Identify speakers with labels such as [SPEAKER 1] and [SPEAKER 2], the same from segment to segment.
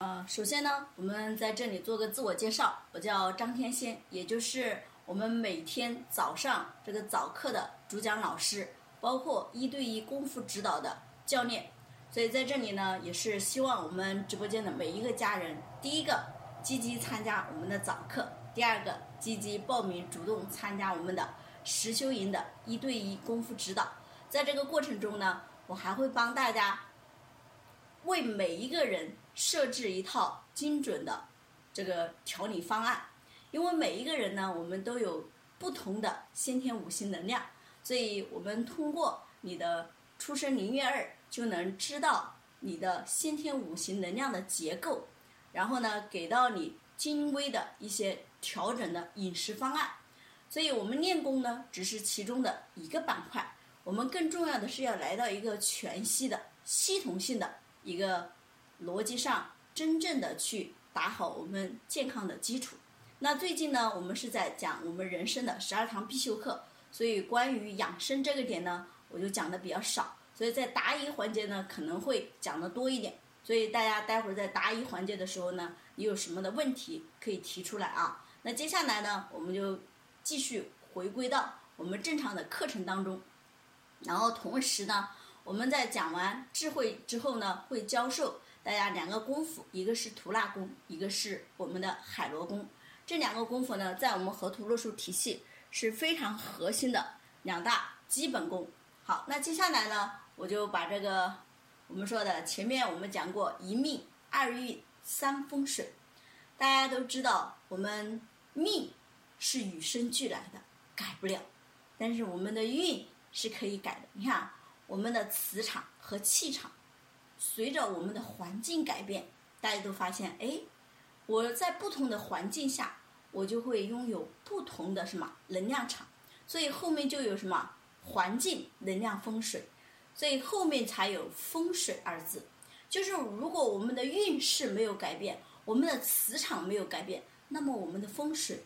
[SPEAKER 1] 呃，首先呢，我们在这里做个自我介绍，我叫张天仙，也就是我们每天早上这个早课的主讲老师，包括一对一功夫指导的教练。所以在这里呢，也是希望我们直播间的每一个家人，第一个积极参加我们的早课，第二个积极报名主动参加我们的实修营的一对一功夫指导。在这个过程中呢，我还会帮大家为每一个人。设置一套精准的这个调理方案，因为每一个人呢，我们都有不同的先天五行能量，所以我们通过你的出生年月日就能知道你的先天五行能量的结构，然后呢，给到你精微的一些调整的饮食方案。所以我们练功呢，只是其中的一个板块，我们更重要的是要来到一个全息的系统性的一个。逻辑上真正的去打好我们健康的基础。那最近呢，我们是在讲我们人生的十二堂必修课，所以关于养生这个点呢，我就讲的比较少。所以在答疑环节呢，可能会讲的多一点。所以大家待会儿在答疑环节的时候呢，你有什么的问题可以提出来啊？那接下来呢，我们就继续回归到我们正常的课程当中。然后同时呢，我们在讲完智慧之后呢，会教授。大家两个功夫，一个是图纳功，一个是我们的海螺功。这两个功夫呢，在我们河图洛书体系是非常核心的两大基本功。好，那接下来呢，我就把这个我们说的前面我们讲过一命二运三风水，大家都知道我们命是与生俱来的，改不了，但是我们的运是可以改的。你看我们的磁场和气场。随着我们的环境改变，大家都发现，哎，我在不同的环境下，我就会拥有不同的什么能量场，所以后面就有什么环境能量风水，所以后面才有风水二字。就是如果我们的运势没有改变，我们的磁场没有改变，那么我们的风水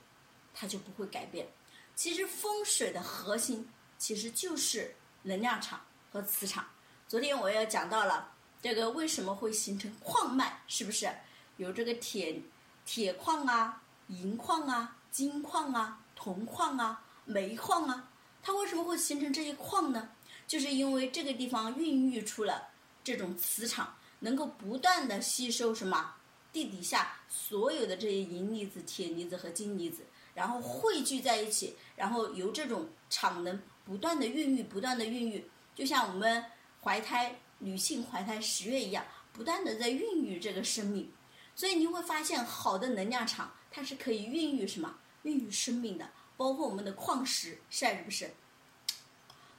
[SPEAKER 1] 它就不会改变。其实风水的核心其实就是能量场和磁场。昨天我也讲到了。这个为什么会形成矿脉？是不是有这个铁铁矿啊、银矿啊、金矿啊、铜矿啊、煤矿啊？它为什么会形成这些矿呢？就是因为这个地方孕育出了这种磁场，能够不断的吸收什么地底下所有的这些银离子、铁离子和金离子，然后汇聚在一起，然后由这种场能不断的孕育、不断的孕育，就像我们怀胎。女性怀胎十月一样，不断的在孕育这个生命，所以你会发现，好的能量场它是可以孕育什么？孕育生命的，包括我们的矿石，是不是？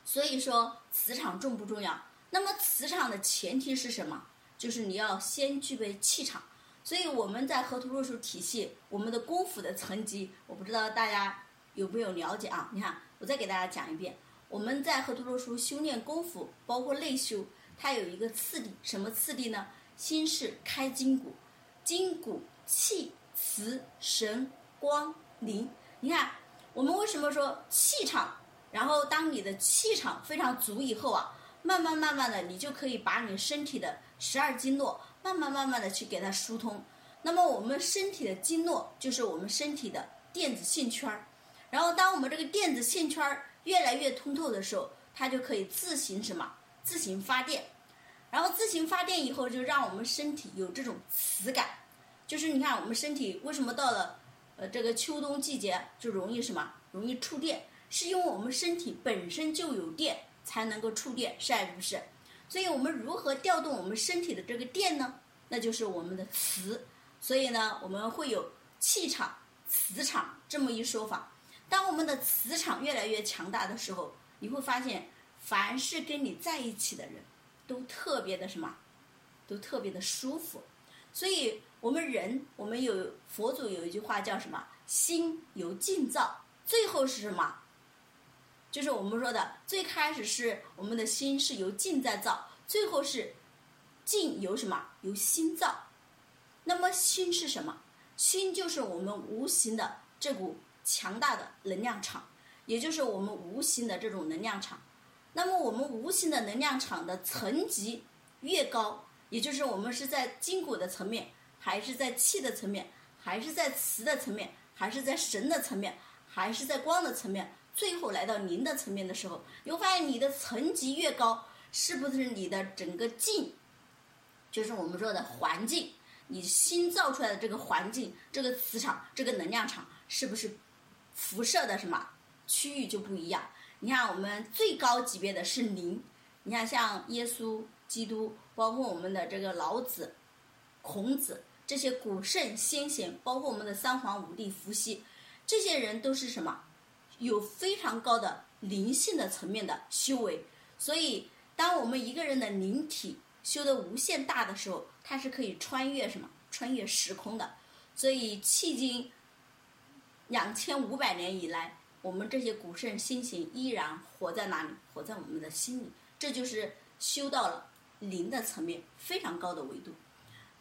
[SPEAKER 1] 所以说磁场重不重要？那么磁场的前提是什么？就是你要先具备气场。所以我们在河图洛书体系，我们的功夫的层级，我不知道大家有没有了解啊？你看，我再给大家讲一遍，我们在河图洛书修炼功夫，包括内修。它有一个次第，什么次第呢？心是开筋骨，筋骨气、磁、神、光、灵。你看，我们为什么说气场？然后当你的气场非常足以后啊，慢慢慢慢的，你就可以把你身体的十二经络慢慢慢慢的去给它疏通。那么我们身体的经络就是我们身体的电子线圈儿。然后当我们这个电子线圈儿越来越通透的时候，它就可以自行什么？自行发电，然后自行发电以后，就让我们身体有这种磁感。就是你看，我们身体为什么到了呃这个秋冬季节就容易什么？容易触电，是因为我们身体本身就有电，才能够触电，是还不是？所以我们如何调动我们身体的这个电呢？那就是我们的磁。所以呢，我们会有气场、磁场这么一说法。当我们的磁场越来越强大的时候，你会发现。凡是跟你在一起的人，都特别的什么，都特别的舒服。所以，我们人，我们有佛祖有一句话叫什么？心由境造，最后是什么？就是我们说的，最开始是我们的心是由境在造，最后是境由什么？由心造。那么，心是什么？心就是我们无形的这股强大的能量场，也就是我们无形的这种能量场。那么我们无形的能量场的层级越高，也就是我们是在筋骨的层面，还是在气的层面，还是在磁的层面，还是在神的层面，还是在光的层面，最后来到灵的层面的时候，你会发现你的层级越高，是不是你的整个境，就是我们说的环境，你新造出来的这个环境、这个磁场、这个能量场，是不是辐射的什么区域就不一样？你看，我们最高级别的是灵，你看像耶稣、基督，包括我们的这个老子、孔子。这些古圣先贤，包括我们的三皇五帝、伏羲，这些人都是什么？有非常高的灵性的层面的修为。所以，当我们一个人的灵体修得无限大的时候，它是可以穿越什么？穿越时空的。所以，迄今两千五百年以来，我们这些古圣先贤依然活在哪里？活在我们的心里。这就是修到了灵的层面，非常高的维度。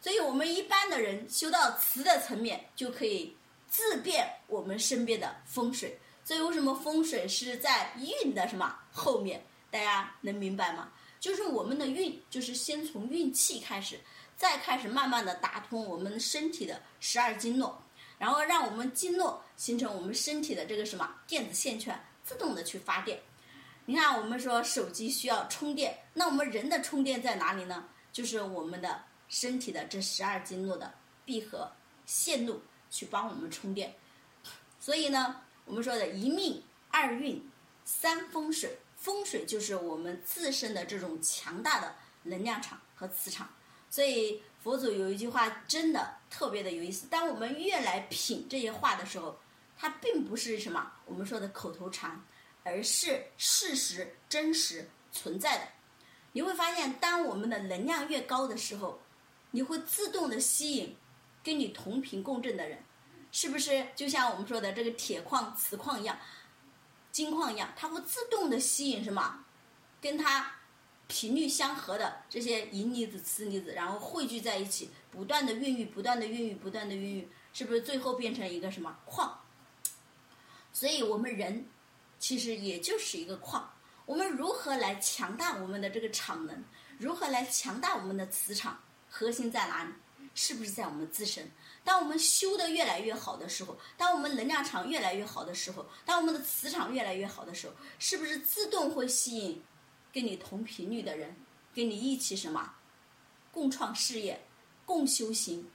[SPEAKER 1] 所以，我们一般的人修到慈的层面，就可以自变我们身边的风水。所以，为什么风水是在运的什么后面？大家能明白吗？就是我们的运，就是先从运气开始，再开始慢慢的打通我们身体的十二经络，然后让我们经络形成我们身体的这个什么电子线圈，自动的去发电。你看，我们说手机需要充电，那我们人的充电在哪里呢？就是我们的。身体的这十二经络的闭合线路去帮我们充电，所以呢，我们说的一命二运三风水，风水就是我们自身的这种强大的能量场和磁场。所以佛祖有一句话真的特别的有意思，当我们越来品这些话的时候，它并不是什么我们说的口头禅，而是事实真实存在的。你会发现，当我们的能量越高的时候，你会自动的吸引跟你同频共振的人，是不是？就像我们说的这个铁矿、磁矿一样，金矿一样，它会自动的吸引什么？跟它频率相合的这些银离子、磁离子，然后汇聚在一起，不断的孕育、不断的孕育、不断的孕育，是不是最后变成一个什么矿？所以我们人其实也就是一个矿。我们如何来强大我们的这个场能？如何来强大我们的磁场？核心在哪里？是不是在我们自身？当我们修得越来越好的时候，当我们能量场越来越好的时候，当我们的磁场越来越好的时候，是不是自动会吸引跟你同频率的人，跟你一起什么，共创事业，共修行？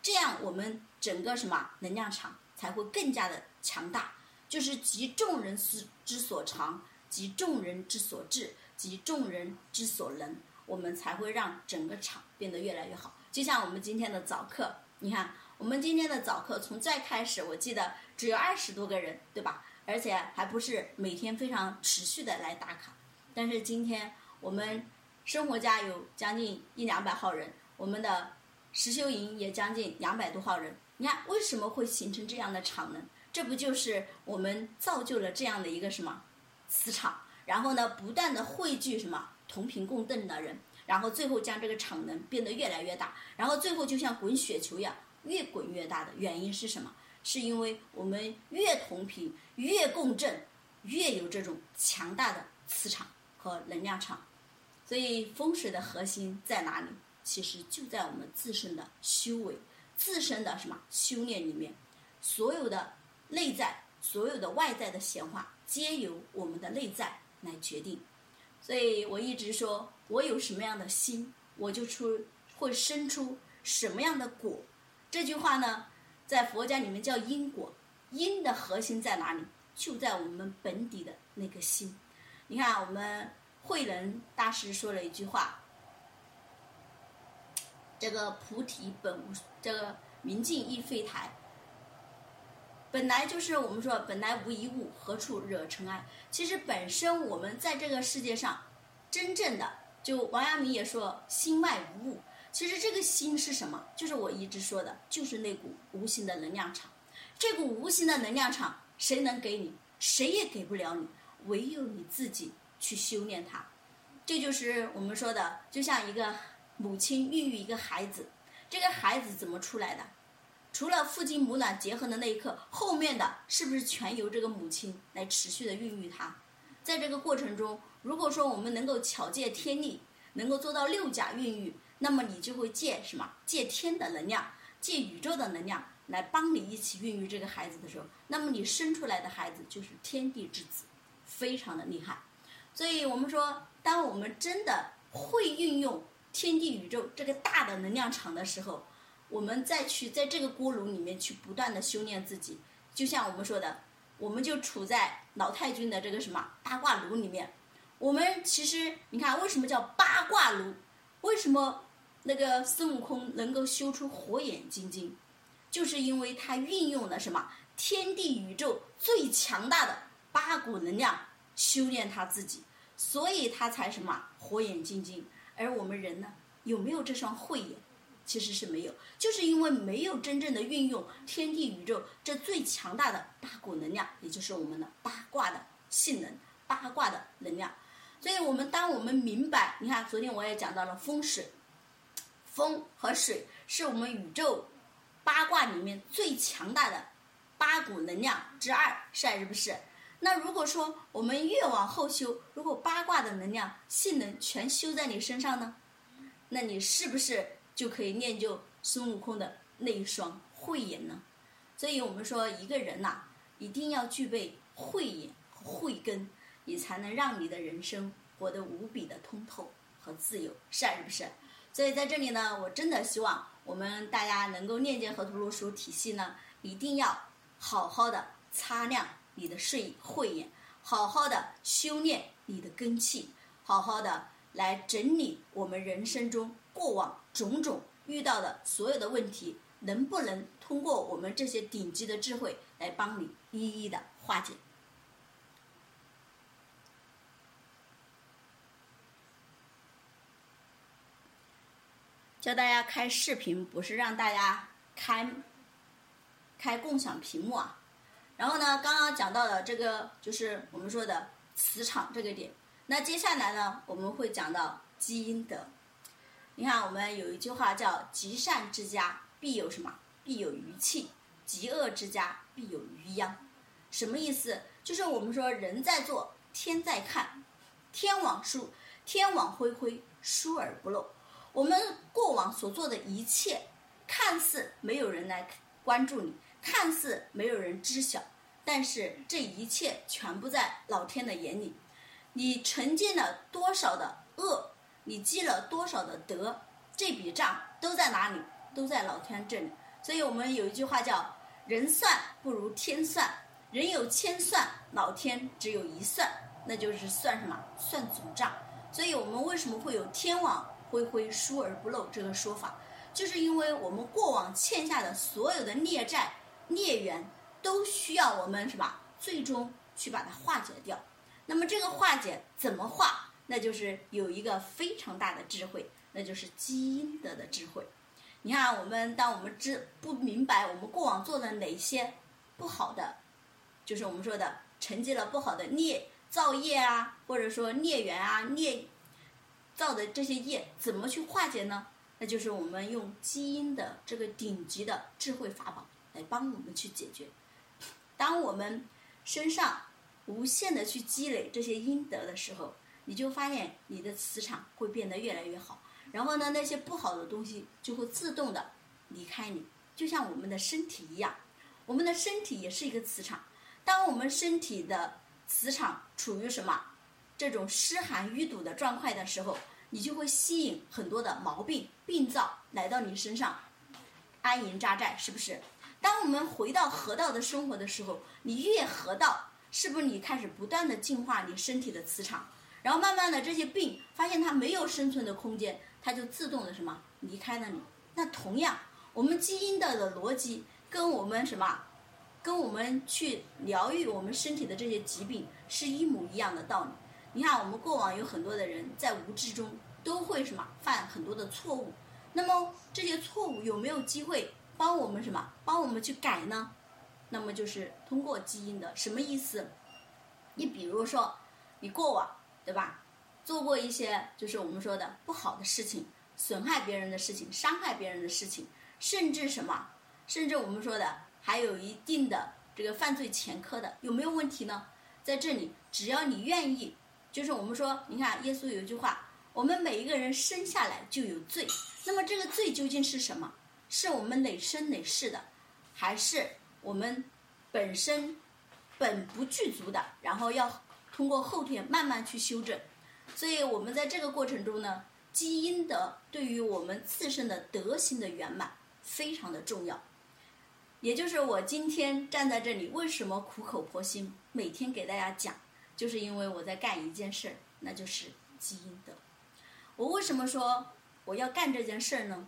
[SPEAKER 1] 这样我们整个什么能量场才会更加的强大？就是集众人之之所长，集众人之所智，集众人之所能。我们才会让整个场变得越来越好。就像我们今天的早课，你看，我们今天的早课从最开始，我记得只有二十多个人，对吧？而且还不是每天非常持续的来打卡。但是今天我们生活家有将近一两百号人，我们的实修营也将近两百多号人。你看，为什么会形成这样的场呢？这不就是我们造就了这样的一个什么磁场？然后呢，不断的汇聚什么？同频共振的人，然后最后将这个场能变得越来越大，然后最后就像滚雪球一样，越滚越大的原因是什么？是因为我们越同频、越共振，越有这种强大的磁场和能量场。所以风水的核心在哪里？其实就在我们自身的修为、自身的什么修炼里面。所有的内在、所有的外在的显化，皆由我们的内在来决定。所以我一直说，我有什么样的心，我就出会生出什么样的果。这句话呢，在佛家里面叫因果。因的核心在哪里？就在我们本底的那个心。你看，我们慧能大师说了一句话：“这个菩提本无，这个明镜亦非台。”本来就是我们说，本来无一物，何处惹尘埃？其实本身我们在这个世界上，真正的就王阳明也说，心外无物。其实这个心是什么？就是我一直说的，就是那股无形的能量场。这股无形的能量场，谁能给你？谁也给不了你，唯有你自己去修炼它。这就是我们说的，就像一个母亲孕育一个孩子，这个孩子怎么出来的？除了父精母卵结合的那一刻，后面的是不是全由这个母亲来持续的孕育它？在这个过程中，如果说我们能够巧借天力，能够做到六甲孕育，那么你就会借什么？借天的能量，借宇宙的能量来帮你一起孕育这个孩子的时候，那么你生出来的孩子就是天地之子，非常的厉害。所以我们说，当我们真的会运用天地宇宙这个大的能量场的时候，我们再去在这个锅炉里面去不断的修炼自己，就像我们说的，我们就处在老太君的这个什么八卦炉里面。我们其实你看，为什么叫八卦炉？为什么那个孙悟空能够修出火眼金睛？就是因为他运用了什么天地宇宙最强大的八股能量修炼他自己，所以他才什么火眼金睛。而我们人呢，有没有这双慧眼？其实是没有，就是因为没有真正的运用天地宇宙这最强大的八股能量，也就是我们的八卦的性能、八卦的能量。所以，我们当我们明白，你看，昨天我也讲到了风水，风和水是我们宇宙八卦里面最强大的八股能量之二，是还是不是？那如果说我们越往后修，如果八卦的能量性能全修在你身上呢，那你是不是就可以练就孙悟空的那一双慧眼呢？所以我们说，一个人呐，一定要具备慧眼和慧根。你才能让你的人生活得无比的通透和自由，是还是不是？所以在这里呢，我真的希望我们大家能够链接河图洛书体系呢，一定要好好的擦亮你的睡慧眼，好好的修炼你的根气，好好的来整理我们人生中过往种种遇到的所有的问题，能不能通过我们这些顶级的智慧来帮你一一的化解？教大家开视频，不是让大家开开共享屏幕啊。然后呢，刚刚讲到的这个就是我们说的磁场这个点。那接下来呢，我们会讲到积阴德。你看，我们有一句话叫“积善之家必有什么？必有余庆；积恶之家必有余殃”。什么意思？就是我们说人在做，天在看，天网疏，天网恢恢，疏而不漏。我们过往所做的一切，看似没有人来关注你，看似没有人知晓，但是这一切全部在老天的眼里。你沉浸了多少的恶，你积了多少的德，这笔账都在哪里？都在老天这里。所以我们有一句话叫“人算不如天算”，人有千算，老天只有一算，那就是算什么？算总账。所以我们为什么会有天网？恢恢疏而不漏这个说法，就是因为我们过往欠下的所有的孽债、孽缘，都需要我们是吧？最终去把它化解掉。那么这个化解怎么化？那就是有一个非常大的智慧，那就是积阴德的智慧。你看，我们当我们知不明白我们过往做的哪些不好的，就是我们说的沉积了不好的孽造业啊，或者说孽缘啊孽。造的这些业怎么去化解呢？那就是我们用基因的这个顶级的智慧法宝来帮我们去解决。当我们身上无限的去积累这些阴德的时候，你就发现你的磁场会变得越来越好。然后呢，那些不好的东西就会自动的离开你，就像我们的身体一样，我们的身体也是一个磁场。当我们身体的磁场处于什么？这种湿寒淤堵的状态的时候，你就会吸引很多的毛病病灶来到你身上，安营扎寨，是不是？当我们回到河道的生活的时候，你越河道，是不是你开始不断的净化你身体的磁场？然后慢慢的这些病发现它没有生存的空间，它就自动的什么离开了你。那同样，我们基因的的逻辑跟我们什么，跟我们去疗愈我们身体的这些疾病是一模一样的道理。你看，我们过往有很多的人在无知中都会什么犯很多的错误，那么这些错误有没有机会帮我们什么帮我们去改呢？那么就是通过基因的什么意思？你比如说，你过往对吧，做过一些就是我们说的不好的事情，损害别人的事情，伤害别人的事情，甚至什么，甚至我们说的还有一定的这个犯罪前科的，有没有问题呢？在这里，只要你愿意。就是我们说，你看，耶稣有一句话：“我们每一个人生下来就有罪，那么这个罪究竟是什么？是我们累生累世的，还是我们本身本不具足的，然后要通过后天慢慢去修正？所以我们在这个过程中呢，积阴德对于我们自身的德行的圆满非常的重要。也就是我今天站在这里，为什么苦口婆心每天给大家讲，就是因为我在干一件事儿，那就是积阴德。我为什么说我要干这件事儿呢？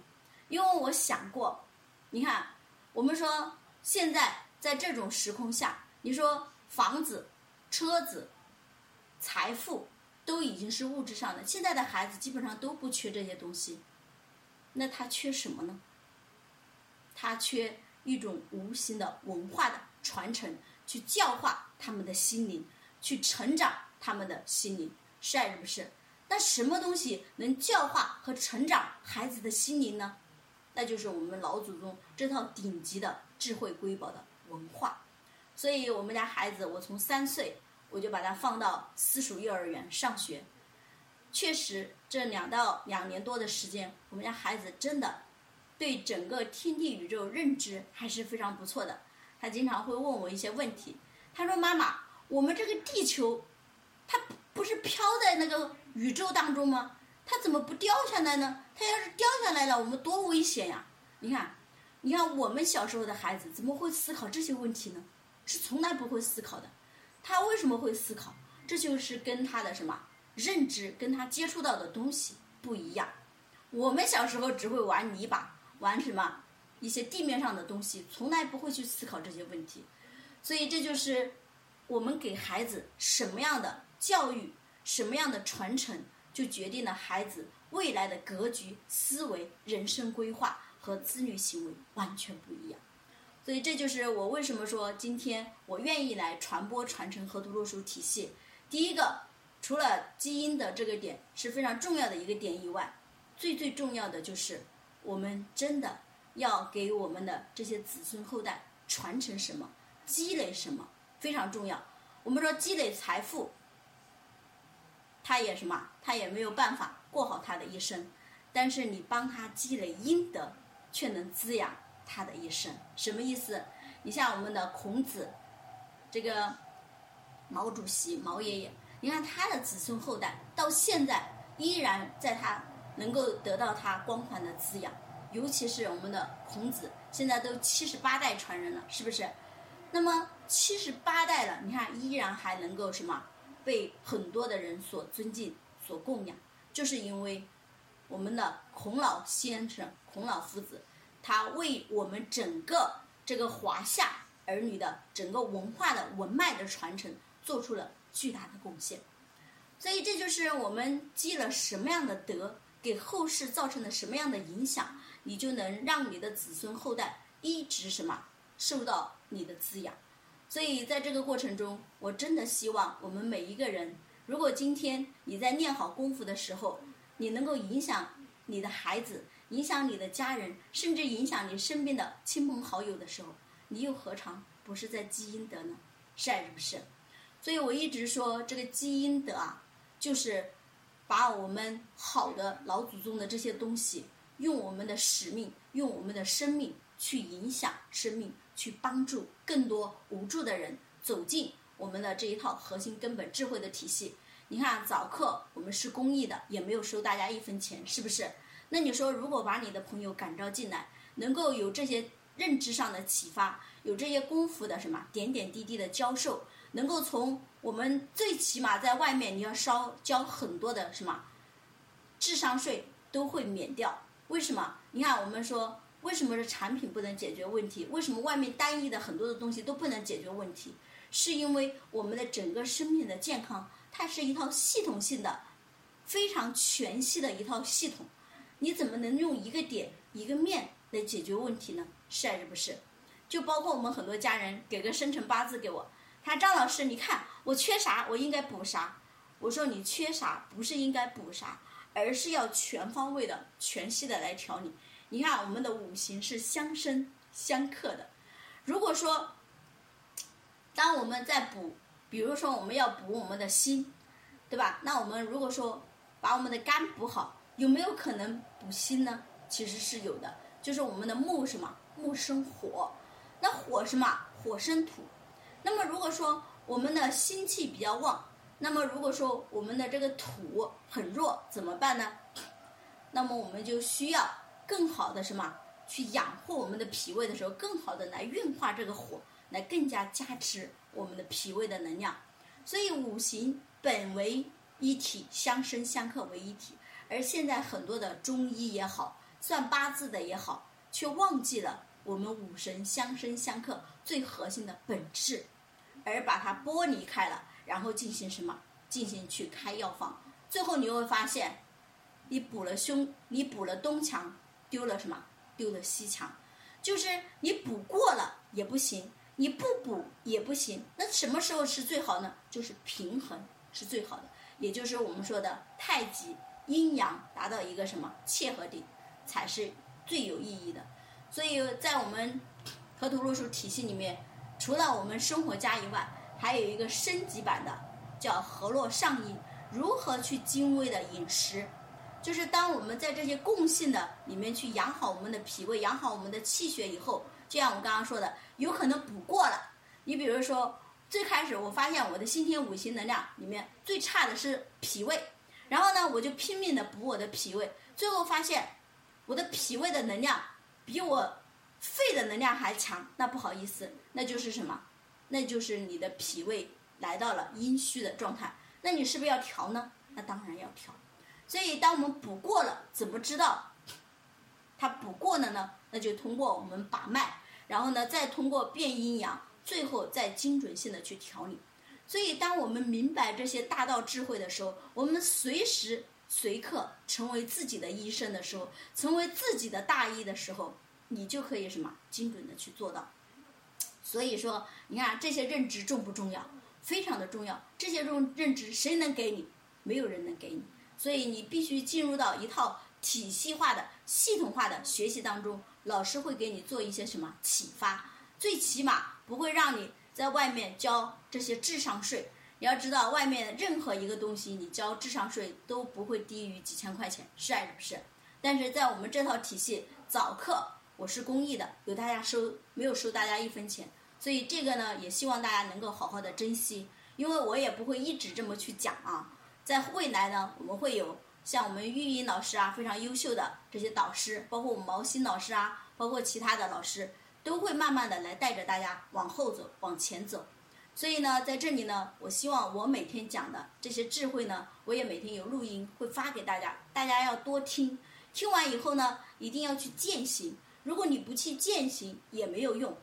[SPEAKER 1] 因为我想过，你看，我们说现在在这种时空下，你说房子、车子、财富都已经是物质上的，现在的孩子基本上都不缺这些东西，那他缺什么呢？他缺一种无形的文化的传承，去教化他们的心灵，去成长他们的心灵，是还是不是？那什么东西能教化和成长孩子的心灵呢？那就是我们老祖宗这套顶级的智慧瑰宝的文化。所以我们家孩子，我从三岁我就把他放到私塾幼儿园上学。确实，这两到两年多的时间，我们家孩子真的对整个天地宇宙认知还是非常不错的。他经常会问我一些问题。他说：“妈妈，我们这个地球，它不是飘在那个宇宙当中吗？它怎么不掉下来呢？它要是掉下来了，我们多危险呀！你看，你看我们小时候的孩子怎么会思考这些问题呢？是从来不会思考的。他为什么会思考？这就是跟他的什么认知，跟他接触到的东西不一样。我们小时候只会玩泥巴，玩什么一些地面上的东西，从来不会去思考这些问题。所以这就是我们给孩子什么样的教育，什么样的传承，就决定了孩子未来的格局、思维、人生规划和子女行为完全不一样。所以这就是我为什么说今天我愿意来传播、传承和读洛书体系。第一个，除了基因的这个点是非常重要的一个点以外，最最重要的就是我们真的要给我们的这些子孙后代传承什么。积累什么非常重要？我们说积累财富，他也什么？他也没有办法过好他的一生。但是你帮他积累阴德，却能滋养他的一生。什么意思？你像我们的孔子，这个毛主席、毛爷爷，你看他的子孙后代到现在依然在他能够得到他光环的滋养。尤其是我们的孔子，现在都七十八代传人了，是不是？那么七十八代了，你看依然还能够什么被很多的人所尊敬、所供养，就是因为我们的孔老先生、孔老夫子，他为我们整个这个华夏儿女的整个文化的文脉的传承做出了巨大的贡献。所以这就是我们积了什么样的德，给后世造成了什么样的影响，你就能让你的子孙后代一直什么受到。你的滋养，所以在这个过程中，我真的希望我们每一个人，如果今天你在练好功夫的时候，你能够影响你的孩子，影响你的家人，甚至影响你身边的亲朋好友的时候，你又何尝不是在积阴德呢？是还是不是？所以我一直说这个积阴德啊，就是把我们好的老祖宗的这些东西，用我们的使命，用我们的生命去影响生命。去帮助更多无助的人走进我们的这一套核心根本智慧的体系。你看早课我们是公益的，也没有收大家一分钱，是不是？那你说，如果把你的朋友感召进来，能够有这些认知上的启发，有这些功夫的什么点点滴滴的教授，能够从我们最起码在外面你要烧交很多的什么智商税都会免掉。为什么？你看我们说。为什么是产品不能解决问题？为什么外面单一的很多的东西都不能解决问题？是因为我们的整个生命的健康，它是一套系统性的、非常全系的一套系统。你怎么能用一个点、一个面来解决问题呢？是还是不是？就包括我们很多家人给个生辰八字给我，他张老师，你看我缺啥，我应该补啥？我说你缺啥不是应该补啥，而是要全方位的、全系的来调你。你看，我们的五行是相生相克的。如果说，当我们在补，比如说我们要补我们的心，对吧？那我们如果说把我们的肝补好，有没有可能补心呢？其实是有的，就是我们的木什么？木生火，那火什么？火生土。那么如果说我们的心气比较旺，那么如果说我们的这个土很弱，怎么办呢？那么我们就需要更好的什么？去养护我们的脾胃的时候，更好的来运化这个火，来更加加持我们的脾胃的能量。所以五行本为一体，相生相克为一体。而现在很多的中医也好，算八字的也好，却忘记了我们五神相生相克最核心的本质，而把它剥离开了，然后进行什么？进行去开药方。最后你会发现，你补了胸，你补了东墙，丢了什么？丢了西墙。就是你补过了也不行，你不补也不行。那什么时候是最好呢？就是平衡是最好的，也就是我们说的太极。阴阳达到一个什么切合点，才是最有意义的。所以在我们河图洛书体系里面，除了我们生活家以外，还有一个升级版的，叫河洛上阴。如何去精微的饮食？就是当我们在这些共性的里面去养好我们的脾胃，养好我们的气血以后，就像我刚刚说的，有可能补过了。你比如说，最开始我发现我的先天五行能量里面最差的是脾胃。然后呢，我就拼命的补我的脾胃，最后发现我的脾胃的能量比我肺的能量还强。那不好意思，那就是什么？那就是你的脾胃来到了阴虚的状态。那你是不是要调呢？那当然要调。所以，当我们补过了，怎么知道它补过了呢？那就通过我们把脉，然后呢，再通过辨阴阳，最后再精准性的去调理。所以，当我们明白这些大道智慧的时候，我们随时随刻成为自己的医生的时候，成为自己的大医的时候，你就可以什么精准的去做到。所以说，你看这些认知重不重要？非常的重要。这些认认知谁能给你？没有人能给你。所以你必须进入到一套体系化的、系统化的学习当中，老师会给你做一些什么启发？最起码不会让你。在外面交这些智商税，你要知道，外面任何一个东西你交智商税都不会低于几千块钱，是还是不是？但是在我们这套体系，早课我是公益的，有大家收，没有收大家一分钱，所以这个呢，也希望大家能够好好的珍惜，因为我也不会一直这么去讲啊。在未来呢，我们会有像我们玉英老师啊，非常优秀的这些导师，包括我们毛新老师啊，包括其他的老师。都会慢慢的来带着大家往后走，往前走。所以呢，在这里呢，我希望我每天讲的这些智慧呢，我也每天有录音会发给大家，大家要多听。听完以后呢，一定要去践行。如果你不去践行，也没有用。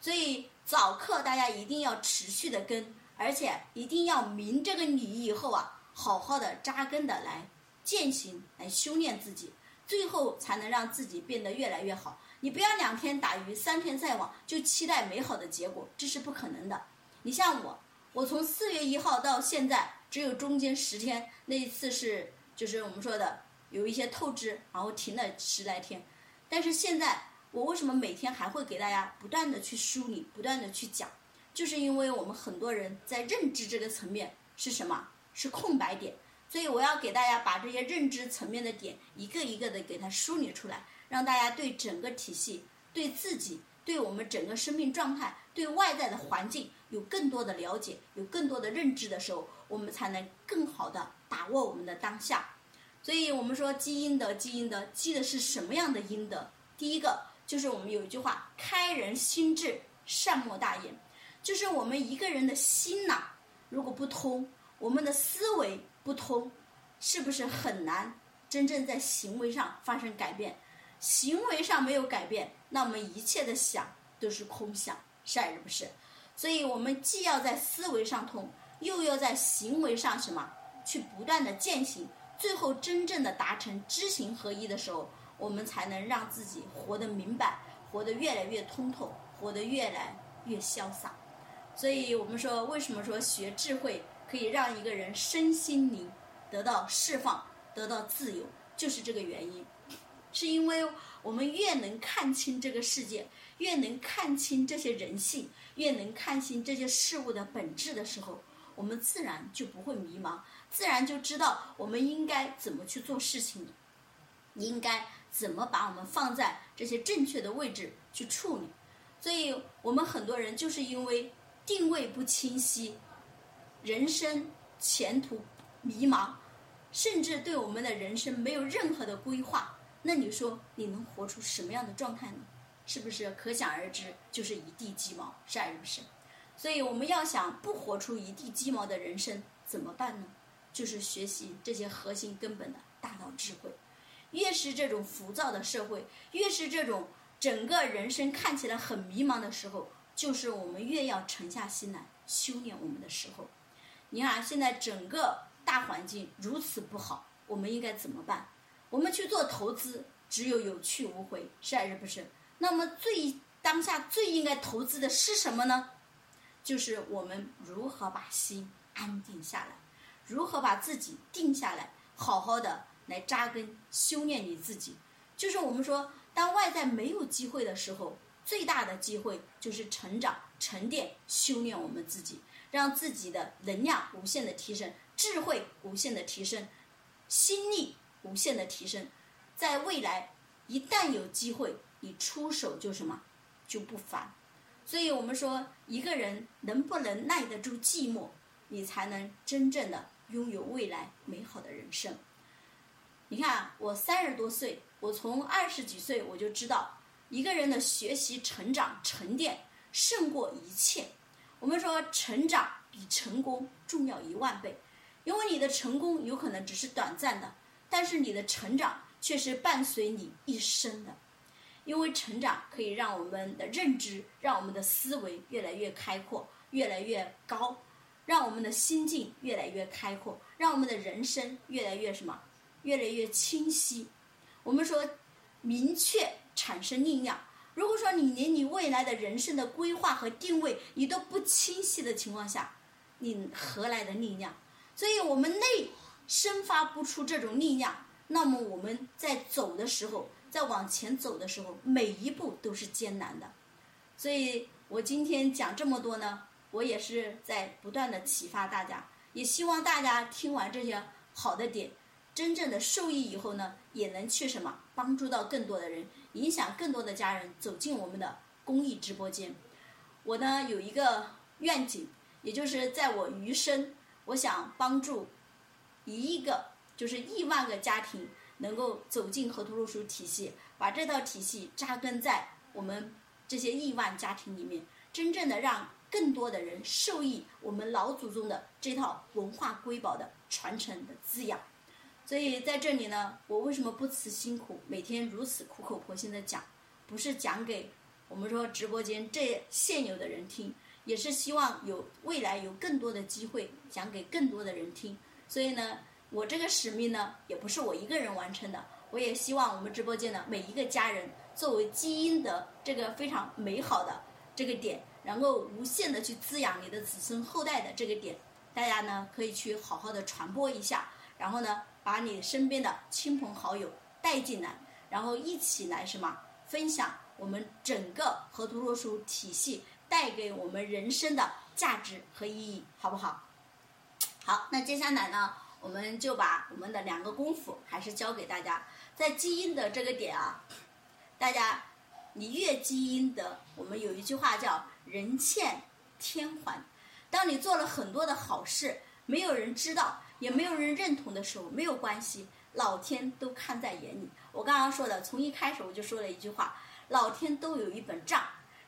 [SPEAKER 1] 所以早课大家一定要持续的跟，而且一定要明这个理以后啊，好好的扎根的来践行，来修炼自己，最后才能让自己变得越来越好。你不要两天打鱼三天晒网，就期待美好的结果，这是不可能的。你像我，我从四月一号到现在，只有中间十天那一次是，就是我们说的有一些透支，然后停了十来天。但是现在，我为什么每天还会给大家不断的去梳理，不断的去讲，就是因为我们很多人在认知这个层面是什么？是空白点，所以我要给大家把这些认知层面的点一个一个的给它梳理出来。让大家对整个体系、对自己、对我们整个生命状态、对外在的环境有更多的了解，有更多的认知的时候，我们才能更好的把握我们的当下。所以，我们说积阴德，积阴德，积的是什么样的阴德？第一个就是我们有一句话：“开人心智，善莫大焉。”就是我们一个人的心呐，如果不通，我们的思维不通，是不是很难真正在行为上发生改变？行为上没有改变，那我们一切的想都是空想，是还是不是？所以，我们既要在思维上通，又要在行为上什么去不断的践行，最后真正的达成知行合一的时候，我们才能让自己活得明白，活得越来越通透，活得越来越潇洒。所以我们说，为什么说学智慧可以让一个人身心灵得到释放，得到自由，就是这个原因。是因为我们越能看清这个世界，越能看清这些人性，越能看清这些事物的本质的时候，我们自然就不会迷茫，自然就知道我们应该怎么去做事情，应该怎么把我们放在这些正确的位置去处理。所以我们很多人就是因为定位不清晰，人生前途迷茫，甚至对我们的人生没有任何的规划。那你说你能活出什么样的状态呢？是不是可想而知，就是一地鸡毛，是还是不是？所以我们要想不活出一地鸡毛的人生，怎么办呢？就是学习这些核心根本的大道智慧。越是这种浮躁的社会，越是这种整个人生看起来很迷茫的时候，就是我们越要沉下心来修炼我们的时候。你看，现在整个大环境如此不好，我们应该怎么办？我们去做投资，只有有去无回，是还是不是？那么最当下最应该投资的是什么呢？就是我们如何把心安定下来，如何把自己定下来，好好的来扎根修炼你自己。就是我们说，当外在没有机会的时候，最大的机会就是成长、沉淀、修炼我们自己，让自己的能量无限的提升，智慧无限的提升，心力无限的提升。在未来，一旦有机会，你出手就什么，就不凡。所以我们说，一个人能不能耐得住寂寞，你才能真正的拥有未来美好的人生。你看，我三十多岁，我从二十几岁我就知道，一个人的学习、成长、沉淀胜过一切。我们说，成长比成功重要一万倍，因为你的成功有可能只是短暂的，但是你的成长却是伴随你一生的。因为成长可以让我们的认知，让我们的思维越来越开阔，越来越高，让我们的心境越来越开阔，让我们的人生越来越什么，越来越清晰。我们说，明确产生力量。如果说你连你未来的人生的规划和定位你都不清晰的情况下，你何来的力量？所以我们内生发不出这种力量，那么我们在走的时候。在往前走的时候，每一步都是艰难的，所以我今天讲这么多呢，我也是在不断的启发大家，也希望大家听完这些好的点，真正的受益以后呢，也能去什么帮助到更多的人，影响更多的家人走进我们的公益直播间。我呢有一个愿景，也就是在我余生，我想帮助一亿个，就是亿万个家庭。能够走进河图洛书体系，把这套体系扎根在我们这些亿万家庭里面，真正的让更多的人受益我们老祖宗的这套文化瑰宝的传承的滋养。所以在这里呢，我为什么不辞辛苦，每天如此苦口婆心的讲，不是讲给我们说直播间这现有的人听，也是希望有未来有更多的机会讲给更多的人听。所以呢。我这个使命呢，也不是我一个人完成的。我也希望我们直播间的每一个家人，作为基因的这个非常美好的这个点，能够无限的去滋养你的子孙后代的这个点，大家呢可以去好好的传播一下，然后呢把你身边的亲朋好友带进来，然后一起来什么分享我们整个河图洛书体系带给我们人生的价值和意义，好不好？好，那接下来呢？我们就把我们的两个功夫还是教给大家，在基因的这个点啊，大家你越基因的，我们有一句话叫“人欠天还”。当你做了很多的好事，没有人知道，也没有人认同的时候，没有关系，老天都看在眼里。我刚刚说的，从一开始我就说了一句话：老天都有一本账，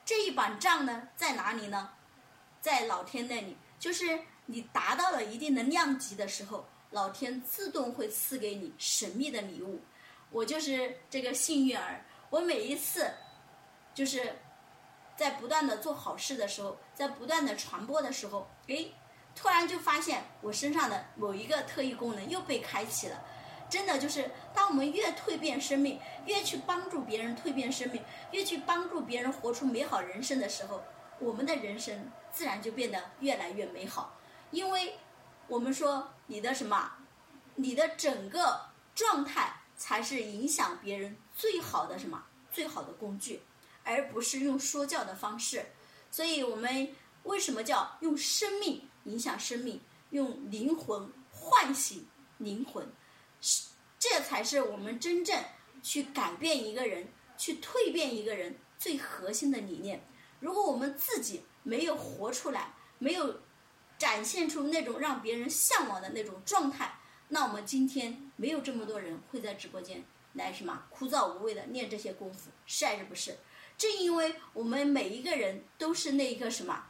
[SPEAKER 1] 这一本账呢，在哪里呢？在老天那里，就是你达到了一定的量级的时候。老天自动会赐给你神秘的礼物，我就是这个幸运儿。我每一次，就是在不断的做好事的时候，在不断的传播的时候，诶，突然就发现我身上的某一个特异功能又被开启了。真的就是，当我们越蜕变生命，越去帮助别人蜕变生命，越去帮助别人活出美好人生的时候，我们的人生自然就变得越来越美好，因为。我们说你的什么，你的整个状态才是影响别人最好的什么最好的工具，而不是用说教的方式。所以我们为什么叫用生命影响生命，用灵魂唤醒灵魂，是这才是我们真正去改变一个人、去蜕变一个人最核心的理念。如果我们自己没有活出来，没有展现出那种让别人向往的那种状态，那我们今天没有这么多人会在直播间来什么枯燥无味的练这些功夫，是还是不是？正因为我们每一个人都是那一个什么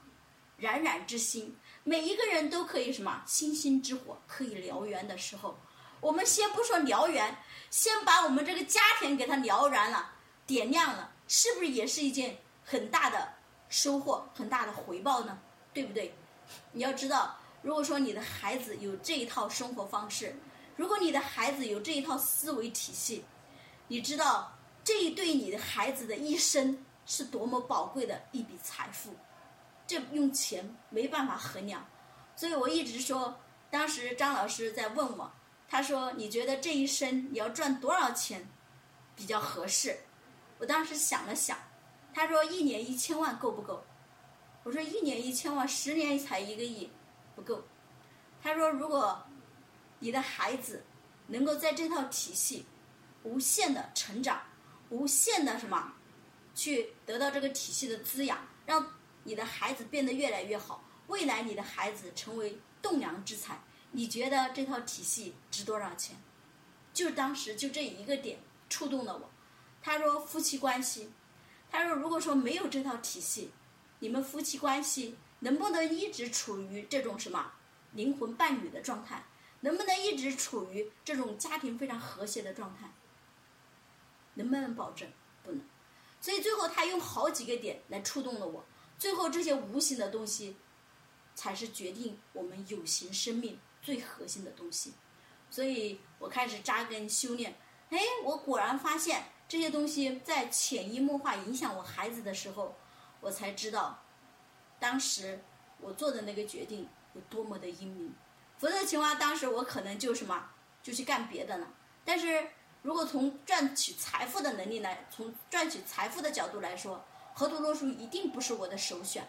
[SPEAKER 1] 冉冉之心，每一个人都可以什么星星之火可以燎原的时候，我们先不说燎原，先把我们这个家庭给它燎燃了、点亮了，是不是也是一件很大的收获、很大的回报呢？对不对？你要知道，如果说你的孩子有这一套生活方式，如果你的孩子有这一套思维体系，你知道。这对你的孩子的一生是多么宝贵的一笔财富，这用钱没办法衡量。所以我一直说，当时张老师在问我，他说：“你觉得这一生你要赚多少钱比较合适？”我当时想了想，他说：“一年一千万够不够？”我说：“一年一千万，十年才一个亿，不够。”他说：“如果你的孩子能够在这套体系无限的成长。”无限的什么，去得到这个体系的滋养，让你的孩子变得越来越好。未来你的孩子成为栋梁之才，你觉得这套体系值多少钱？就当时就这一个点触动了我。他说夫妻关系，他说如果说没有这套体系，你们夫妻关系能不能一直处于这种什么灵魂伴侣的状态？能不能一直处于这种家庭非常和谐的状态？能不能保证？不能，所以最后他用好几个点来触动了我。最后这些无形的东西，才是决定我们有形生命最核心的东西。所以我开始扎根修炼。哎，我果然发现这些东西在潜移默化影响我孩子的时候，我才知道，当时我做的那个决定有多么的英明。否则情况，当时我可能就什么，就去干别的了。但是。如果从赚取财富的能力来，从赚取财富的角度来说，河图洛书一定不是我的首选。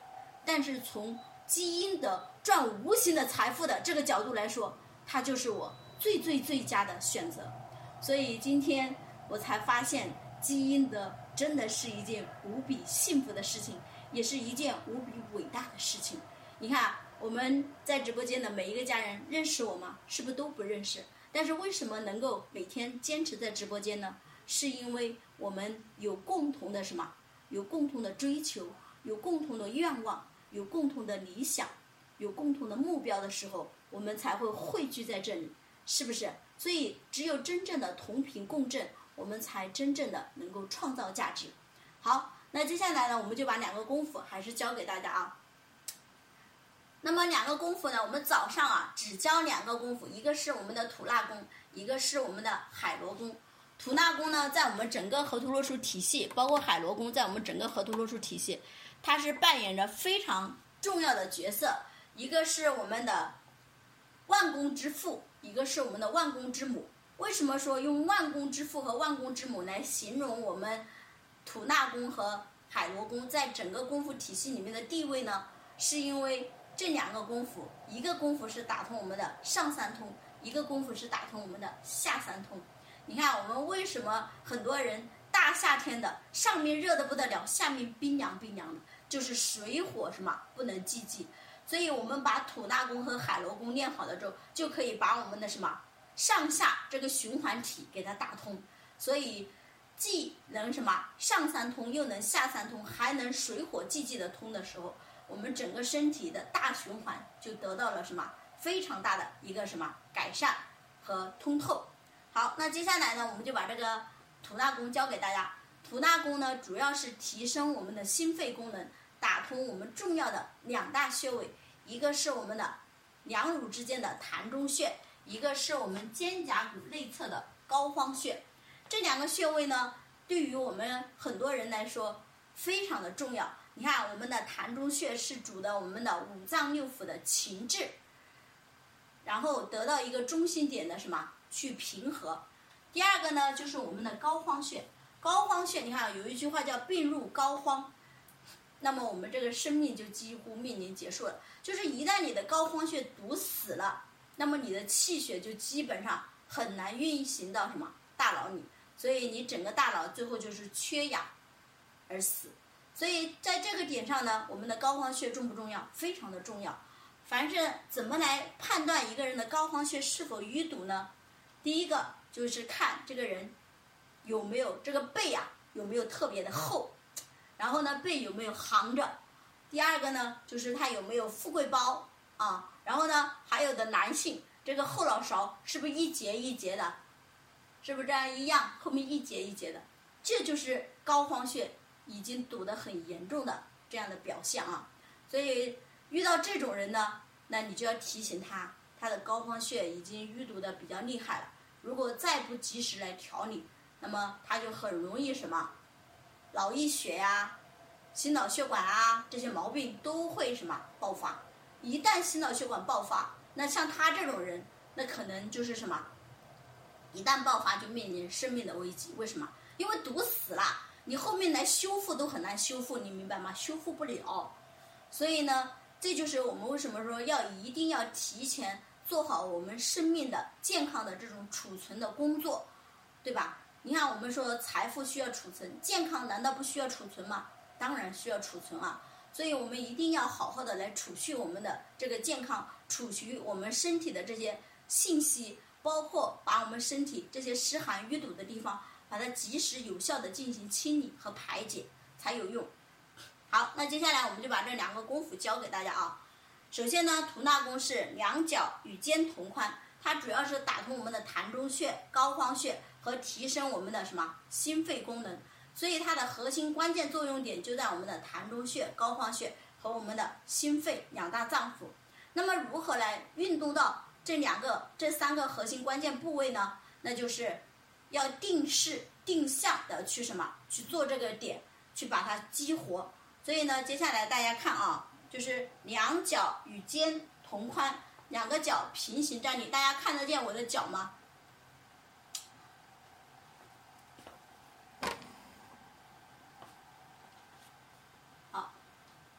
[SPEAKER 1] 但是从基因的赚无形的财富的这个角度来说，它就是我最最最佳的选择。所以今天我才发现，基因的真的是一件无比幸福的事情，也是一件无比伟大的事情。你看我们在直播间的每一个家人认识我吗？是不是都不认识？但是为什么能够每天坚持在直播间呢？是因为我们有共同的什么？有共同的追求，有共同的愿望，有共同的理想，有共同的目标的时候，我们才会汇聚在这里，是不是？所以只有真正的同频共振，我们才真正的能够创造价值。好，那接下来呢，我们就把两个功夫还是教给大家啊。那么两个功夫呢？我们早上啊只教两个功夫，一个是我们的吐纳功，一个是我们的海螺功。吐纳功呢，在我们整个河图洛书体系，包括海螺功，在我们整个河图洛书体系，它是扮演着非常重要的角色。一个是我们的万功之父，一个是我们的万功之母。为什么说用万功之父和万功之母来形容我们吐纳功和海螺功在整个功夫体系里面的地位呢？是因为。这两个功夫，一个功夫是打通我们的上三通，一个功夫是打通我们的下三通。你看，我们为什么很多人大夏天的上面热的不得了，下面冰凉冰凉的，就是水火什么不能济济。所以我们把土纳功和海螺功练好了之后，就可以把我们的什么上下这个循环体给它打通。所以既能什么上三通，又能下三通，还能水火济济的通的时候。我们整个身体的大循环就得到了什么非常大的一个什么改善和通透。好，那接下来呢，我们就把这个吐纳功教给大家。吐纳功呢，主要是提升我们的心肺功能，打通我们重要的两大穴位，一个是我们的两乳之间的膻中穴，一个是我们肩胛骨内侧的膏肓穴。这两个穴位呢，对于我们很多人来说非常的重要。你看，我们的膻中穴是主的我们的五脏六腑的情志，然后得到一个中心点的什么去平和。第二个呢，就是我们的膏肓穴。膏肓穴，你看有一句话叫“病入膏肓”，那么我们这个生命就几乎面临结束了。就是一旦你的膏肓穴堵死了，那么你的气血就基本上很难运行到什么大脑里，所以你整个大脑最后就是缺氧而死。所以在这个点上呢，我们的膏肓穴重不重要？非常的重要。凡是怎么来判断一个人的膏肓穴是否淤堵呢？第一个就是看这个人有没有这个背啊有没有特别的厚，然后呢背有没有横着。第二个呢就是他有没有富贵包啊，然后呢还有的男性这个后脑勺是不是一节一节的，是不是这样一样后面一节一节的？这就是膏肓穴已经堵得很严重的这样的表现啊。所以遇到这种人呢，那你就要提醒他，他的膏肓穴已经淤堵的比较厉害了。如果再不及时来调理，那么他就很容易什么，脑溢血呀、心脑血管啊这些毛病都会什么爆发。一旦心脑血管爆发，那像他这种人，那可能就是什么，一旦爆发就面临生命的危机。为什么？因为堵死了，你后面来修复都很难修复，你明白吗？修复不了。所以呢，这就是我们为什么说要一定要提前。做好我们生命的健康的这种储存的工作，对吧？你看，我们说财富需要储存，健康难道不需要储存吗？当然需要储存啊！所以我们一定要好好的来储蓄我们的这个健康，储蓄我们身体的这些信息，包括把我们身体这些湿寒淤堵的地方，把它及时有效的进行清理和排解才有用。好，那接下来我们就把这两个功夫教给大家啊。首先呢，吐纳功是两脚与肩同宽，它主要是打通我们的膻中穴、膏肓穴和提升我们的什么心肺功能，所以它的核心关键作用点就在我们的膻中穴、膏肓穴和我们的心肺两大脏腑。那么如何来运动到这两个、这三个核心关键部位呢？那就是要定势定向的去什么去做这个点，去把它激活。所以呢，接下来大家看啊。就是两脚与肩同宽，两个脚平行站立。大家看得见我的脚吗？好，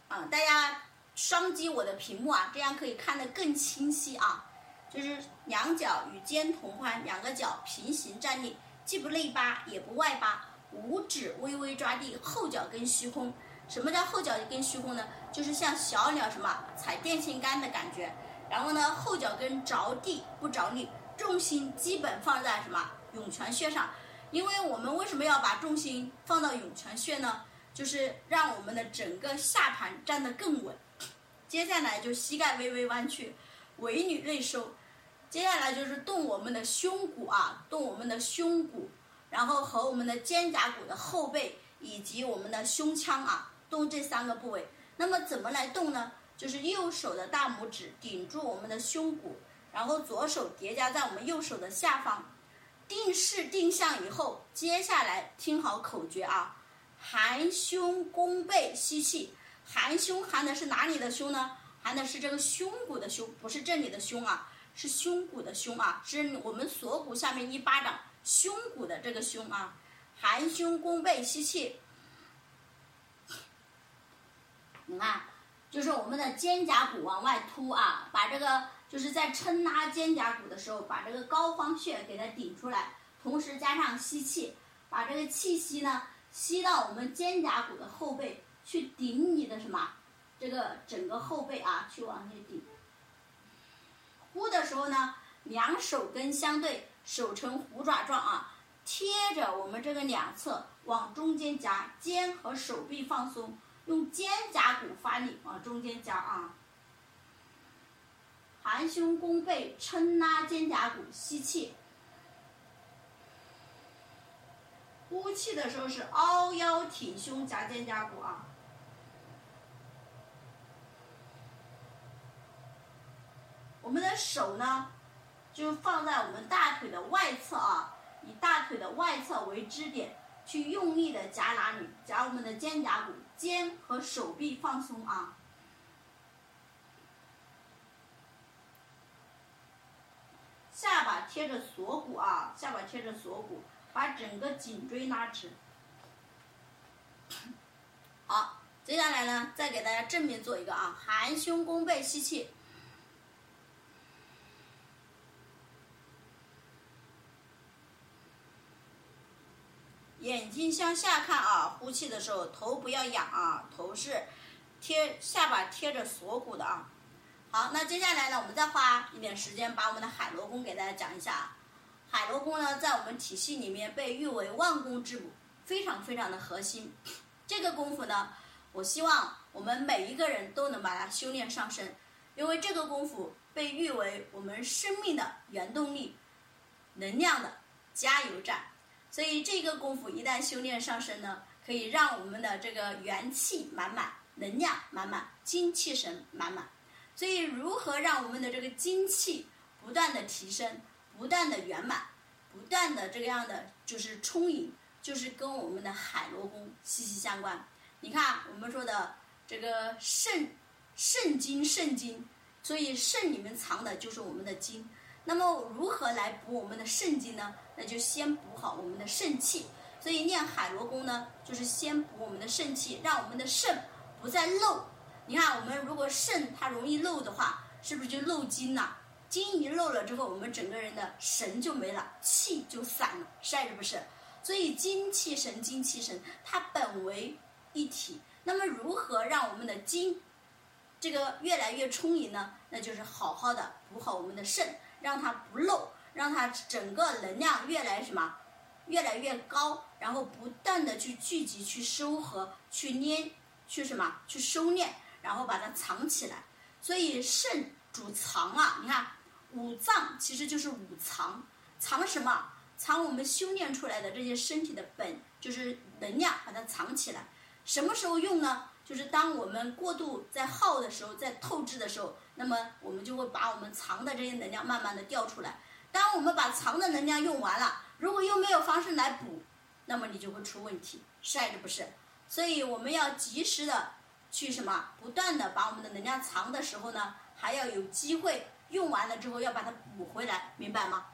[SPEAKER 1] 啊，大家双击我的屏幕啊，这样可以看得更清晰啊。就是两脚与肩同宽，两个脚平行站立，既不内八也不外八，五指微微抓地，后脚跟虚空。什么叫后脚跟虚空呢？就是像小鸟什么踩电线杆的感觉，然后呢后脚跟着地不着力，重心基本放在什么涌泉穴上。因为我们为什么要把重心放到涌泉穴呢？就是让我们的整个下盘站得更稳。接下来就膝盖微微弯曲，尾闾内收。接下来就是动我们的胸骨啊，动我们的胸骨，然后和我们的肩胛骨的后背以及我们的胸腔啊。动这三个部位，那么怎么来动呢？就是右手的大拇指顶住我们的胸骨，然后左手叠加在我们右手的下方，定势定向以后，接下来听好口诀啊，含胸弓背吸气，含胸含的是哪里的胸呢？含的是这个胸骨的胸，不是这里的胸啊，是胸骨的胸啊，是我们锁骨下面一巴掌胸骨的这个胸啊，含胸弓背吸气。你看，就是我们的肩胛骨往外凸啊，把这个就是在撑拉肩胛骨的时候，把这个膏肓穴给它顶出来，同时加上吸气，把这个气息呢吸到我们肩胛骨的后背，去顶你的什么，这个整个后背啊，去往里顶。呼的时候呢，两手跟相对，手呈虎爪状啊，贴着我们这个两侧往中间夹，肩和手臂放松。用肩胛骨发力往中间夹啊，含胸弓背撑拉肩胛骨，吸气，呼气的时候是凹腰挺胸夹肩胛骨啊。我们的手呢，就放在我们大腿的外侧啊，以大腿的外侧为支点。去用力的夹哪里？夹我们的肩胛骨，肩和手臂放松啊。下巴贴着锁骨啊，下巴贴着锁骨，把整个颈椎拉直。好，接下来呢，再给大家正面做一个啊，含胸弓背吸气，眼睛向下看啊，呼气的时候头不要仰啊，头是贴下巴贴着锁骨的啊。好，那接下来呢，我们再花一点时间把我们的海螺功给大家讲一下。海螺功呢，在我们体系里面被誉为万功之母，非常非常的核心。这个功夫呢，我希望我们每一个人都能把它修炼上身，因为这个功夫被誉为我们生命的原动力、能量的加油站。所以这个功夫一旦修炼上身呢，可以让我们的这个元气满满、能量满满、精气神满满。所以，如何让我们的这个精气不断的提升、不断的圆满、不断的这个样的就是充盈，就是跟我们的海螺功息息相关。你看，我们说的这个肾，肾精，肾精，所以肾里面藏的就是我们的精。那么，如何来补我们的肾精呢？那就先补好我们的肾气。所以练海螺功呢，就是先补我们的肾气，让我们的肾不再漏。你看，我们如果肾它容易漏的话，是不是就漏精了？精一漏了之后，我们整个人的神就没了，气就散了，是还是不是？所以精气神，精气神它本为一体。那么如何让我们的精这个越来越充盈呢？那就是好好的补好我们的肾，让它不漏，让它整个能量越来什么，越来越高，然后不断的去聚集、去收合、去捏、去什么、去收敛。然后把它藏起来，所以肾主藏啊。你看五脏其实就是五藏，藏什么？藏我们修炼出来的这些身体的本，就是能量，把它藏起来。什么时候用呢？就是当我们过度在耗的时候，在透支的时候，那么我们就会把我们藏的这些能量慢慢的调出来。当我们把藏的能量用完了，如果又没有方式来补，那么你就会出问题，是还是不是？所以我们要及时的。去什么？不断的把我们的能量藏的时候呢，还要有机会用完了之后要把它补回来，明白吗？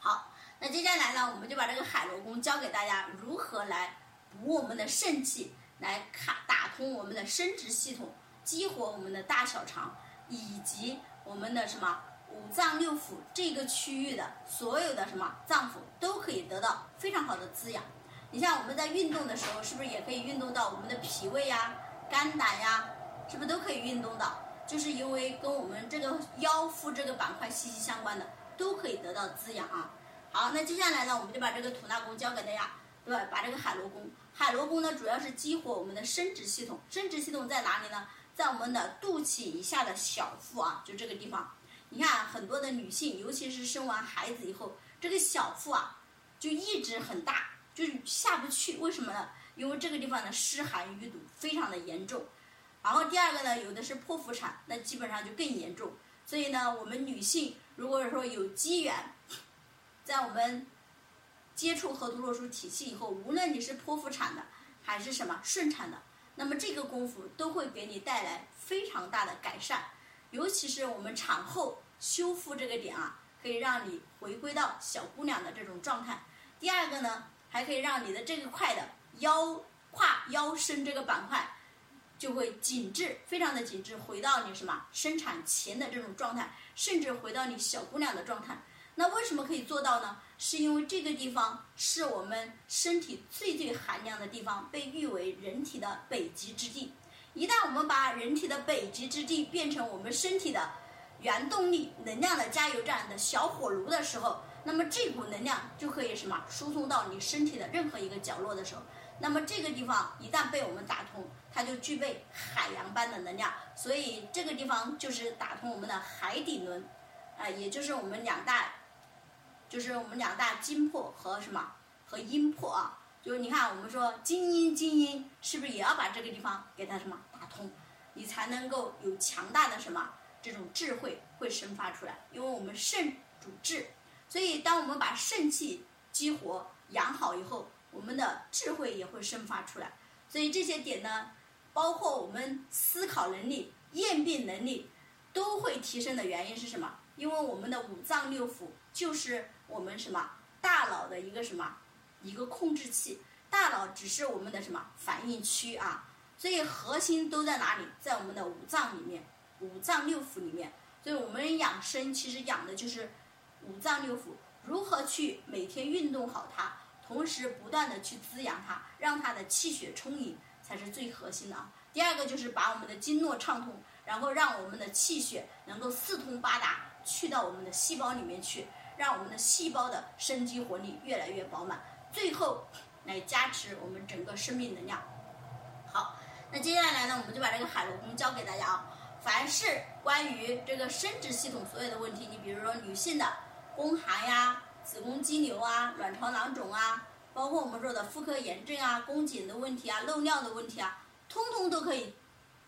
[SPEAKER 1] 好，那接下来呢，我们就把这个海螺功教给大家，如何来补我们的肾气，来卡打通我们的生殖系统，激活我们的大小肠，以及我们的什么五脏六腑这个区域的所有的什么脏腑都可以得到非常好的滋养。你像我们在运动的时候，是不是也可以运动到我们的脾胃呀、肝胆呀？是不是都可以运动到？就是因为跟我们这个腰腹这个板块息息相关的，都可以得到滋养啊。好，那接下来呢，我们就把这个吐纳功教给大家，对吧？把这个海螺功，海螺功呢，主要是激活我们的生殖系统。生殖系统在哪里呢？在我们的肚脐以下的小腹啊，就这个地方。你看很多的女性，尤其是生完孩子以后，这个小腹啊，就一直很大。就是下不去，为什么呢？因为这个地方的湿寒淤堵非常的严重。然后第二个呢，有的是剖腹产，那基本上就更严重。所以呢，我们女性如果说有机缘，在我们接触河图洛书体系以后，无论你是剖腹产的还是什么顺产的，那么这个功夫都会给你带来非常大的改善。尤其是我们产后修复这个点啊，可以让你回归到小姑娘的这种状态。第二个呢。还可以让你的这个块的腰胯腰身这个板块就会紧致，非常的紧致，回到你什么生产前的这种状态，甚至回到你小姑娘的状态。那为什么可以做到呢？是因为这个地方是我们身体最最寒凉的地方，被誉为人体的北极之地。一旦我们把人体的北极之地变成我们身体的原动力能量的加油站的小火炉的时候。那么这股能量就可以什么输送到你身体的任何一个角落的时候，那么这个地方一旦被我们打通，它就具备海洋般的能量。所以这个地方就是打通我们的海底轮，啊，也就是我们两大，就是我们两大精魄和什么和阴魄啊。就是你看我们说精阴精阴，是不是也要把这个地方给它什么，你才能够有强大的什么这种智慧会生发出来？因为我们肾主智。所以，当我们把肾气激活、养好以后，我们的智慧也会生发出来。所以这些点呢，包括我们思考能力、验病能力，都会提升的原因是什么？因为我们的五脏六腑就是我们什么大脑的一个什么一个控制器，大脑只是我们的什么反应区啊。所以核心都在哪里？在我们的五脏里面，五脏六腑里面。所以我们养生其实养的就是。五脏六腑如何去每天运动好它，同时不断的去滋养它，让它的气血充盈，才是最核心的啊。第二个就是把我们的经络畅通，然后让我们的气血能够四通八达，去到我们的细胞里面去，让我们的细胞的生机活力越来越饱满，最后来加持我们整个生命能量。那接下来呢，我们就把这个海螺功教给大家啊。凡是关于这个生殖系统所有的问题，你比如说女性的宫寒呀、子宫肌瘤啊、卵巢囊肿啊，包括我们说的妇科炎症啊、宫颈的问题啊、漏尿的问题啊，通通都可以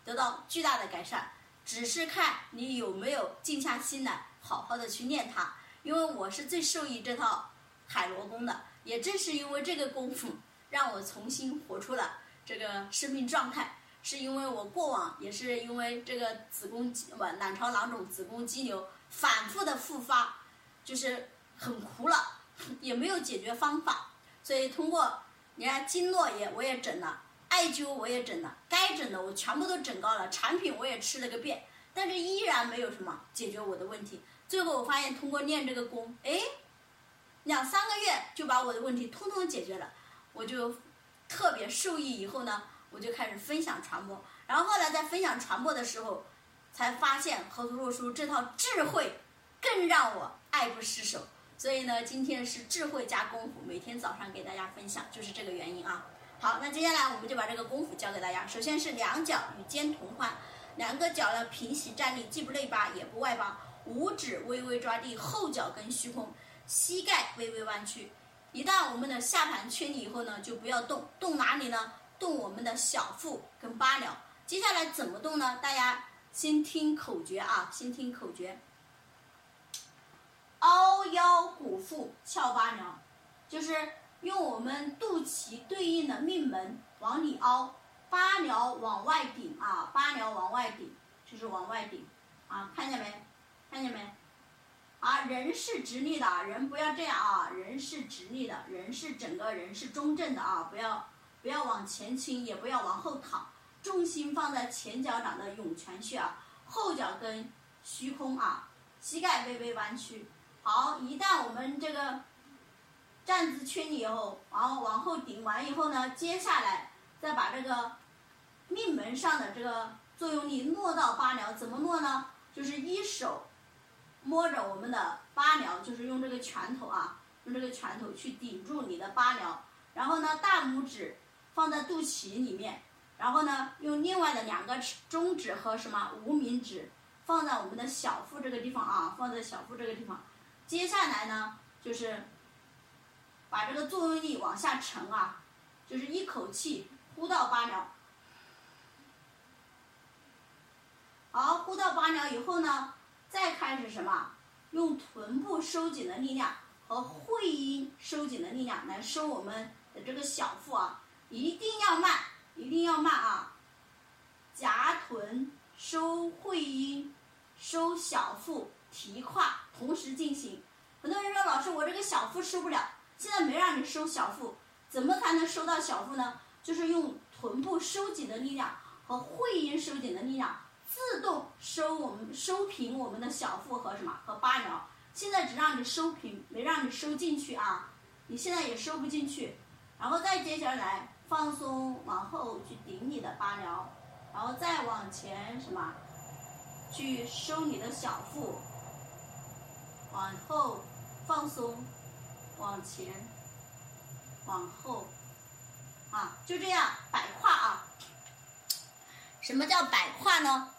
[SPEAKER 1] 得到巨大的改善。只是看你有没有静下心来，好好的去练它。因为我是最受益这套海螺功的，也正是因为这个功夫，让我重新活出了这个生命状态。是因为我过往也是因为这个子宫肌卵巢囊肿、子宫肌瘤反复的复发，就是很苦恼，也没有解决方法。所以通过你看经络也我也整了，艾灸我也整了，该整的我全部都整高了，产品我也吃了个遍，但是依然没有什么解决我的问题。最后我发现通过练这个功，哎，两三个月就把我的问题通通解决了，我就特别受益。以后呢？我就开始分享传播，然后后来在分享传播的时候，才发现河图洛书这套智慧更让我爱不释手。所以呢，今天是智慧加功夫，每天早上给大家分享，就是这个原因啊。好，那接下来我们就把这个功夫教给大家。首先是两脚与肩同宽，两个脚呢平齐站立，既不内八也不外八，五指微微抓地，后脚跟虚空，膝盖微微弯曲。一旦我们的下盘确立以后呢，就不要动，动哪里呢？动我们的小腹跟八髎，接下来怎么动呢？大家先听口诀啊，先听口诀。凹腰鼓腹翘八髎，就是用我们肚脐对应的命门往里凹，八髎往外顶啊，八髎往外顶，就是往外顶啊，看见没？看见没？啊，人是直立的，人不要这样啊，人是直立的，人是整个人是中正的啊，不要。不要往前倾，也不要往后躺，重心放在前脚掌的涌泉穴啊，后脚跟虚空啊，膝盖微微弯曲。好，一旦我们这个站姿确立以后，然后往后顶完以后呢，接下来再把这个命门上的这个作用力落到八髎，怎么落呢？就是一手摸着我们的八髎，就是用这个拳头啊，用这个拳头去顶住你的八髎，然后呢，大拇指。放在肚脐里面，然后呢，用另外的两个中指和什么无名指放在我们的小腹这个地方啊，放在小腹这个地方。接下来呢，就是把这个作用力往下沉啊，就是一口气呼到八髎。好，呼到八髎以后呢，再开始什么？用臀部收紧的力量和会阴收紧的力量来收我们的这个小腹啊。一定要慢，一定要慢啊！夹臀收会阴，收小腹提胯，同时进行。很多人说老师，我这个小腹收不了，现在没让你收小腹，怎么才能收到小腹呢？就是用臀部收紧的力量和会阴收紧的力量，自动收我们收平我们的小腹和什么和八髎。现在只让你收平，没让你收进去啊！你现在也收不进去，然后再接下来。放松，往后去顶你的八髎，然后再往前什么，去收你的小腹，往后放松，往前，往后，啊，就这样摆胯啊。什么叫摆胯呢？